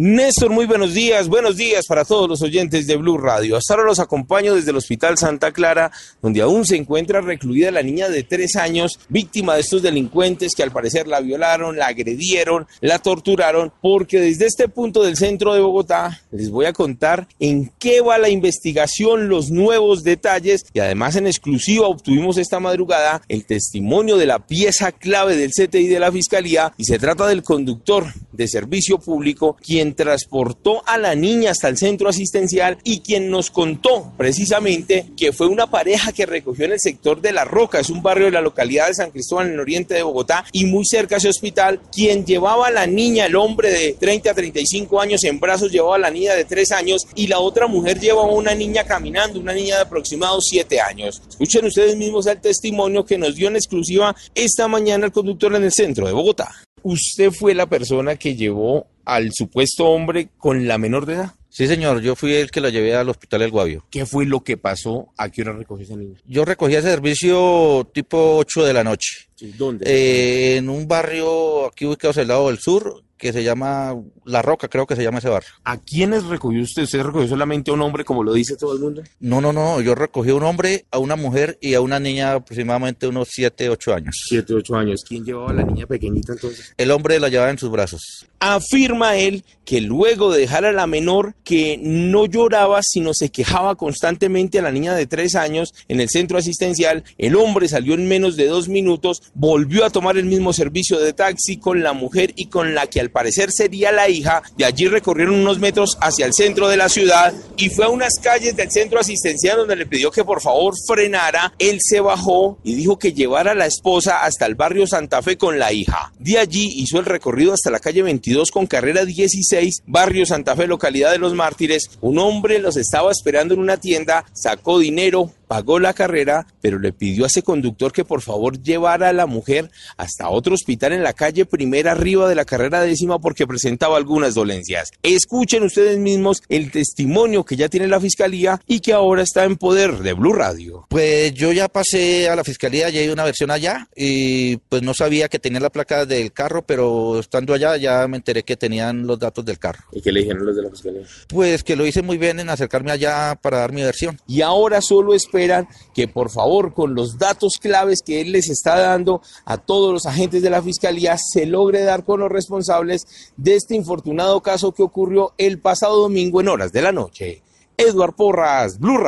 Néstor, muy buenos días. Buenos días para todos los oyentes de Blue Radio. Hasta ahora los acompaño desde el Hospital Santa Clara, donde aún se encuentra recluida la niña de tres años, víctima de estos delincuentes que al parecer la violaron, la agredieron, la torturaron, porque desde este punto del centro de Bogotá les voy a contar en qué va la investigación, los nuevos detalles y además en exclusiva obtuvimos esta madrugada el testimonio de la pieza clave del CTI de la Fiscalía y se trata del conductor de servicio público quien transportó a la niña hasta el centro asistencial y quien nos contó precisamente que fue una pareja que recogió en el sector de La Roca, es un barrio de la localidad de San Cristóbal en el oriente de Bogotá y muy cerca a ese hospital, quien llevaba a la niña, el hombre de 30 a 35 años en brazos llevaba a la niña de 3 años y la otra mujer llevaba a una niña caminando, una niña de aproximados 7 años. Escuchen ustedes mismos el testimonio que nos dio en exclusiva esta mañana el conductor en el centro de Bogotá. Usted fue la persona que llevó al supuesto hombre con la menor de edad? Sí, señor, yo fui el que la llevé al hospital El Guavio. ¿Qué fue lo que pasó? ¿A qué hora recogió esa niña? Yo recogí ese servicio tipo 8 de la noche. ¿Dónde? Eh, en un barrio aquí ubicado al lado del sur, que se llama La Roca, creo que se llama ese barrio. ¿A quiénes recogió usted? ¿Usted recogió solamente a un hombre, como lo dice todo el mundo? No, no, no, yo recogí a un hombre, a una mujer y a una niña aproximadamente unos 7, 8 años. 7, 8 años. ¿Quién llevaba a la niña pequeñita entonces? El hombre la llevaba en sus brazos. Afirma él que luego de dejar a la menor que no lloraba, sino se quejaba constantemente a la niña de 3 años en el centro asistencial, el hombre salió en menos de dos minutos, volvió a tomar el mismo servicio de taxi con la mujer y con la que al parecer sería la hija. De allí recorrieron unos metros hacia el centro de la ciudad y fue a unas calles del centro asistencial donde le pidió que por favor frenara. Él se bajó y dijo que llevara a la esposa hasta el barrio Santa Fe con la hija. De allí hizo el recorrido hasta la calle 22 con carrera 16, barrio Santa Fe, localidad de los Mártires. Un hombre los estaba esperando en una tienda, sacó dinero, pagó la carrera, pero le pidió a ese conductor que por favor llevara a la mujer hasta otro hospital en la calle primera arriba de la carrera décima porque presentaba algunas dolencias. Escuchen ustedes mismos el testimonio que ya tiene la fiscalía y que ahora está en poder de Blue Radio. Pues yo ya pasé a la fiscalía, ya hay una versión allá y pues no sabía que tenía la placa del carro, pero estando allá ya me enteré que tenían los datos del carro. ¿Y qué le dijeron los de la fiscalía? Pues que lo hice muy bien en acercarme allá para dar mi versión. Y ahora solo espero esperan que por favor con los datos claves que él les está dando a todos los agentes de la Fiscalía se logre dar con los responsables de este infortunado caso que ocurrió el pasado domingo en horas de la noche. Edward Porras, Blue